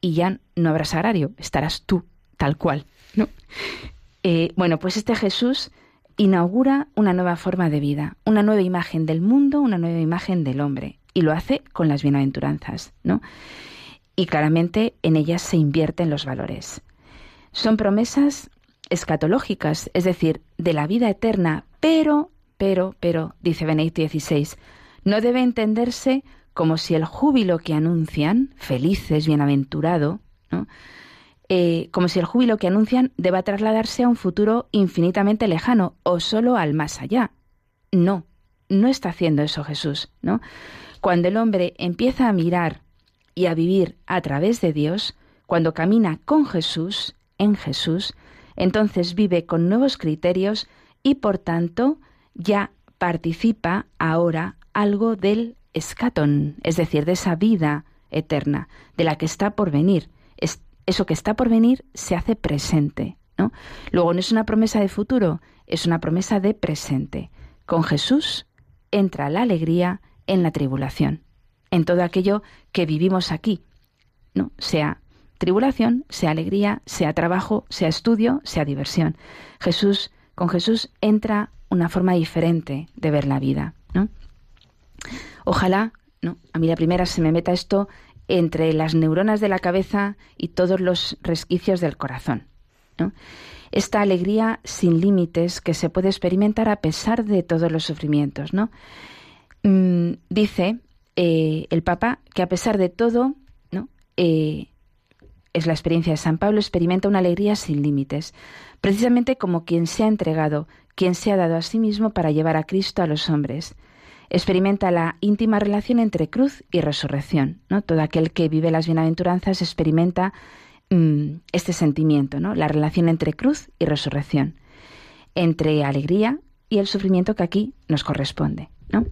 y ya no habrá sarario, estarás tú, tal cual, ¿no? Eh, bueno, pues este Jesús inaugura una nueva forma de vida, una nueva imagen del mundo, una nueva imagen del hombre, y lo hace con las bienaventuranzas, ¿no? Y claramente en ellas se invierten los valores. Son promesas escatológicas, es decir, de la vida eterna, pero, pero, pero, dice Benedicto XVI, no debe entenderse como si el júbilo que anuncian, felices, bienaventurado, ¿no? Eh, como si el júbilo que anuncian deba trasladarse a un futuro infinitamente lejano o solo al más allá. No, no está haciendo eso Jesús, ¿no? Cuando el hombre empieza a mirar y a vivir a través de Dios, cuando camina con Jesús, en Jesús, entonces vive con nuevos criterios y por tanto ya participa ahora algo del escaton, es decir, de esa vida eterna, de la que está por venir. Eso que está por venir se hace presente. ¿no? Luego no es una promesa de futuro, es una promesa de presente. Con Jesús entra la alegría en la tribulación, en todo aquello que vivimos aquí, ¿no? sea tribulación, sea alegría, sea trabajo, sea estudio, sea diversión. Jesús, con Jesús entra una forma diferente de ver la vida, ¿no? Ojalá, ¿no? A mí la primera se me meta esto entre las neuronas de la cabeza y todos los resquicios del corazón. Esta alegría sin límites que se puede experimentar a pesar de todos los sufrimientos. ¿no? Mm, dice eh, el Papa que a pesar de todo, ¿no? Eh, es la experiencia de San Pablo, experimenta una alegría sin límites, precisamente como quien se ha entregado, quien se ha dado a sí mismo para llevar a Cristo a los hombres experimenta la íntima relación entre cruz y resurrección. ¿no? Todo aquel que vive las bienaventuranzas experimenta mm, este sentimiento, ¿no? la relación entre cruz y resurrección, entre alegría y el sufrimiento que aquí nos corresponde. ¿no?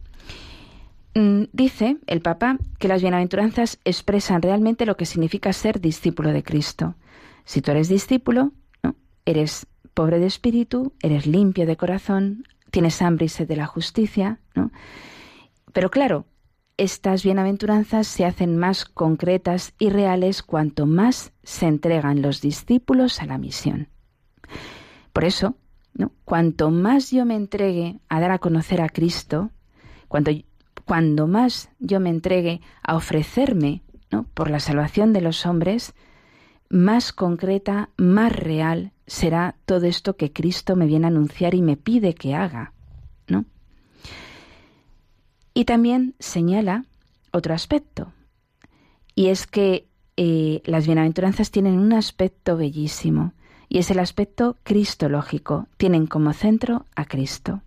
Mm, dice el Papa que las bienaventuranzas expresan realmente lo que significa ser discípulo de Cristo. Si tú eres discípulo, eres pobre de espíritu, eres limpio de corazón, tienes hambre y sed de la justicia, Pero claro, estas bienaventuranzas se hacen más concretas y reales cuanto más se entregan los discípulos a la misión. Por eso, ¿no? cuanto más yo me entregue a dar a conocer a Cristo, cuando, cuando más yo me entregue a ofrecerme ¿no? por la salvación de los hombres, más concreta, más real será todo esto que Cristo me viene a anunciar y me pide que haga, ¿no? Y también señala otro aspecto, y es que eh, las bienaventuranzas tienen un aspecto bellísimo, y es el aspecto cristológico, tienen como centro a Cristo.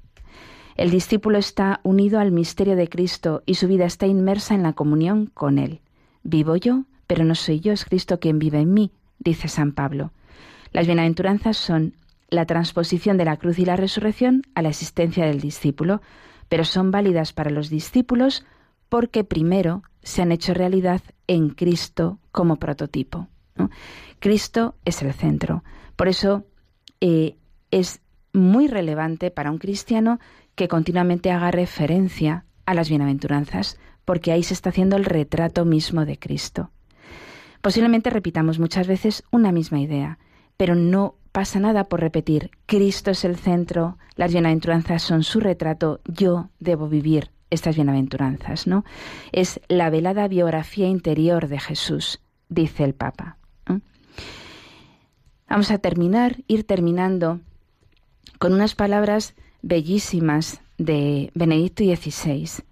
El discípulo está unido al misterio de Cristo y su vida está inmersa en la comunión con Él. Vivo yo, pero no soy yo, es Cristo quien vive en mí, dice San Pablo. Las bienaventuranzas son la transposición de la cruz y la resurrección a la existencia del discípulo, pero son válidas para los discípulos porque primero se han hecho realidad en Cristo como prototipo. Cristo es el centro. Por eso eh, es muy relevante para un cristiano que continuamente haga referencia a las bienaventuranzas, porque ahí se está haciendo el retrato mismo de Cristo. Posiblemente repitamos muchas veces una misma idea, pero no pasa nada por repetir, Cristo es el centro, las bienaventuranzas son su retrato, yo debo vivir estas bienaventuranzas, ¿no? Es la velada biografía interior de Jesús, dice el Papa. Vamos a terminar, ir terminando con unas palabras bellísimas de Benedicto XVI,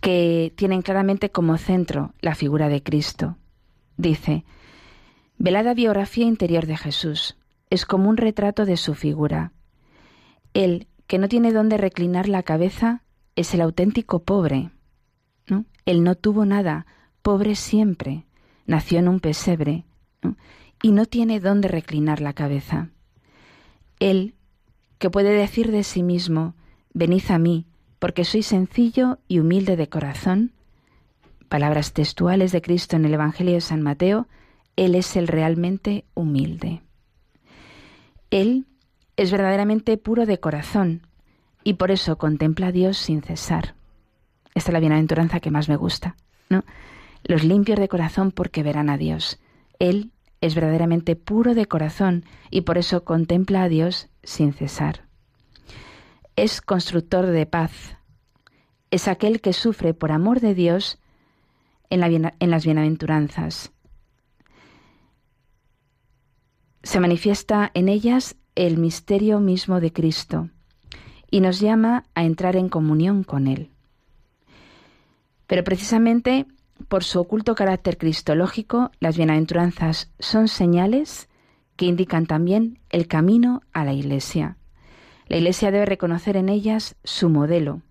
que tienen claramente como centro la figura de Cristo. Dice, velada biografía interior de Jesús, es como un retrato de su figura. Él, que no tiene dónde reclinar la cabeza, es el auténtico pobre. ¿no? Él no tuvo nada, pobre siempre, nació en un pesebre, y no tiene dónde reclinar la cabeza. Él, que puede decir de sí mismo, venid a mí, porque soy sencillo y humilde de corazón, palabras textuales de Cristo en el Evangelio de San Mateo, Él es el realmente humilde. Él es verdaderamente puro de corazón y por eso contempla a Dios sin cesar. Esta es la bienaventuranza que más me gusta, ¿no? Los limpios de corazón porque verán a Dios. Él es verdaderamente puro de corazón y por eso contempla a Dios sin cesar. Es constructor de paz. Es aquel que sufre por amor de Dios en, las bienaventuranzas. Se manifiesta en ellas el misterio mismo de Cristo y nos llama a entrar en comunión con Él. Pero precisamente por su oculto carácter cristológico, las bienaventuranzas son señales que indican también el camino a la Iglesia. La Iglesia debe reconocer en ellas su modelo,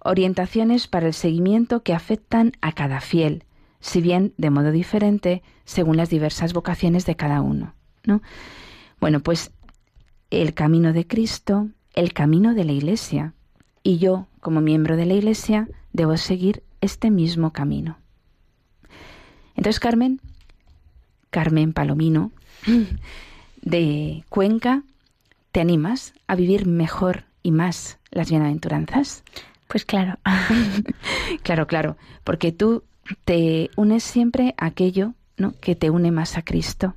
orientaciones para el seguimiento que afectan a cada fiel, si bien de modo diferente según las diversas vocaciones de cada uno. ¿No? Bueno, pues el camino de Cristo, el camino de la Iglesia, y yo, como miembro de la Iglesia, debo seguir este mismo camino. Entonces Carmen, Carmen Palomino, de Cuenca, ¿te animas a vivir mejor y más las bienaventuranzas? Pues claro. claro, claro, porque tú te unes siempre a aquello ¿no? que te une más a Cristo.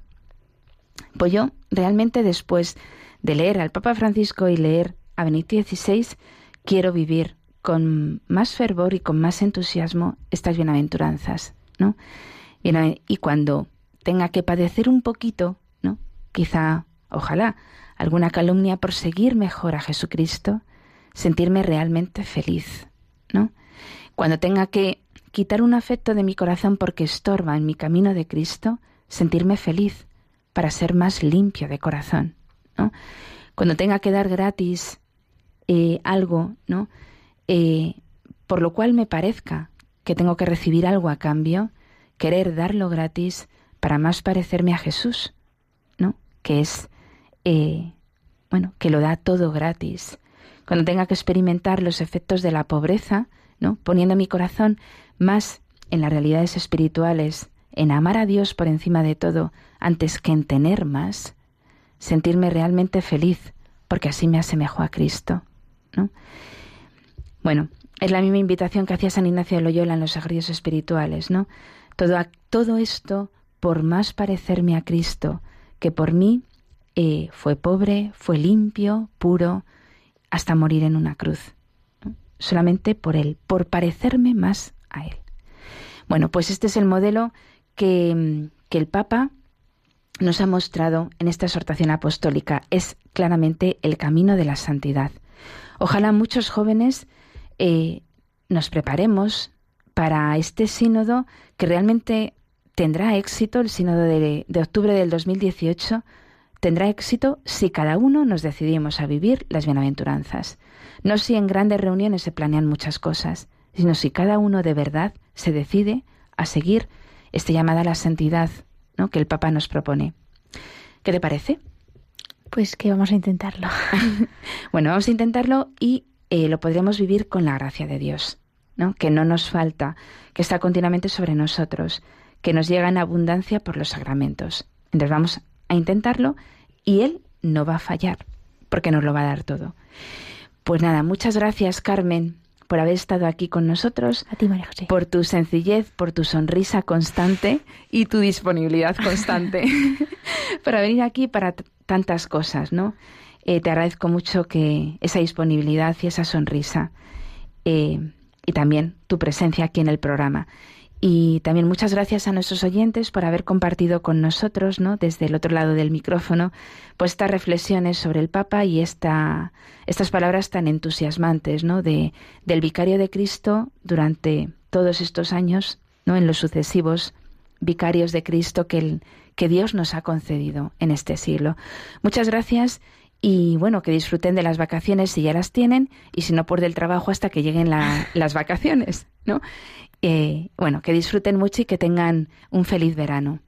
Pues yo realmente después de leer al Papa Francisco y leer a Benito XVI, quiero vivir con más fervor y con más entusiasmo estas bienaventuranzas, ¿no? Y cuando tenga que padecer un poquito, ¿no? Quizá, ojalá, alguna calumnia por seguir mejor a Jesucristo, sentirme realmente feliz, ¿no? Cuando tenga que quitar un afecto de mi corazón porque estorba en mi camino de Cristo, sentirme feliz para ser más limpio de corazón. Cuando tenga que dar gratis eh, algo, ¿no? Eh, por lo cual me parezca que tengo que recibir algo a cambio, querer darlo gratis para más parecerme a Jesús, ¿no? Que es, eh, bueno, que lo da todo gratis. Cuando tenga que experimentar los efectos de la pobreza, ¿no? Poniendo mi corazón más en las realidades espirituales, en amar a Dios por encima de todo, antes que en tener más, sentirme realmente feliz, porque así me asemejo a Cristo. ¿no? Bueno, es la misma invitación que hacía San Ignacio de Loyola en los sagrarios espirituales, ¿no? Todo, todo esto por más parecerme a Cristo, que por mí eh, fue pobre, fue limpio, puro, hasta morir en una cruz. Solamente por Él, por parecerme más a Él. Bueno, pues este es el modelo que, que el Papa nos ha mostrado en esta exhortación apostólica. Es claramente el camino de la santidad. Ojalá muchos jóvenes eh, nos preparemos para este sínodo que realmente tendrá éxito, el sínodo de, de, octubre del 2018, tendrá éxito si cada uno nos decidimos a vivir las bienaventuranzas. No si en grandes reuniones se planean muchas cosas, sino si cada uno de verdad se decide a seguir esta llamada a la santidad ¿no? que el Papa nos propone. ¿Qué te parece? Pues que vamos a intentarlo. bueno, vamos a intentarlo y eh, lo podremos vivir con la gracia de Dios, ¿no? Que no nos falta, que está continuamente sobre nosotros, que nos llega en abundancia por los sacramentos. Entonces vamos a intentarlo y Él no va a fallar, porque nos lo va a dar todo. Pues nada, muchas gracias, Carmen, por haber estado aquí con nosotros. A ti, María José. Por tu sencillez, por tu sonrisa constante y tu disponibilidad constante para venir aquí para tantas cosas, ¿no? Eh, te agradezco mucho que esa disponibilidad y esa sonrisa eh, y también tu presencia aquí en el programa. Y también muchas gracias a nuestros oyentes por haber compartido con nosotros, ¿no? desde el otro lado del micrófono, pues estas reflexiones sobre el Papa y esta, estas palabras tan entusiasmantes, ¿no? De, del vicario de Cristo durante todos estos años, ¿no? En los sucesivos vicarios de Cristo que, el, que Dios nos ha concedido en este siglo. Muchas gracias y bueno, que disfruten de las vacaciones si ya las tienen y si no por del trabajo hasta que lleguen las vacaciones, ¿no? Eh, bueno, que disfruten mucho y que tengan un feliz verano.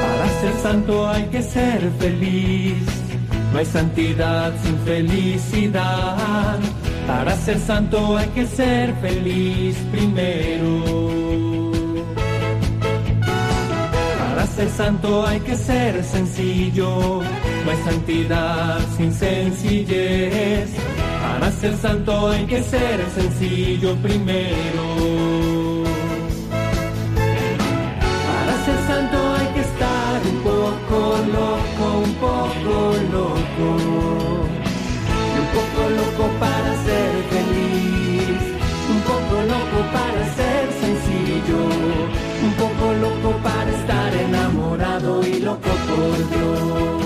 Para ser santo hay que ser feliz no hay santidad sin felicidad. Para ser santo hay que ser feliz primero. Para ser santo hay que ser sencillo. No hay santidad sin sencillez. Para ser santo hay que ser sencillo primero. poco loco, y un poco loco para ser feliz, un poco loco para ser sencillo, un poco loco para estar enamorado y loco por Dios.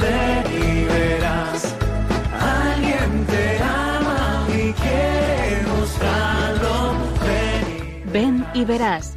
Ven y verás, alguien te ama y quiere mostrarlo. Ven y verás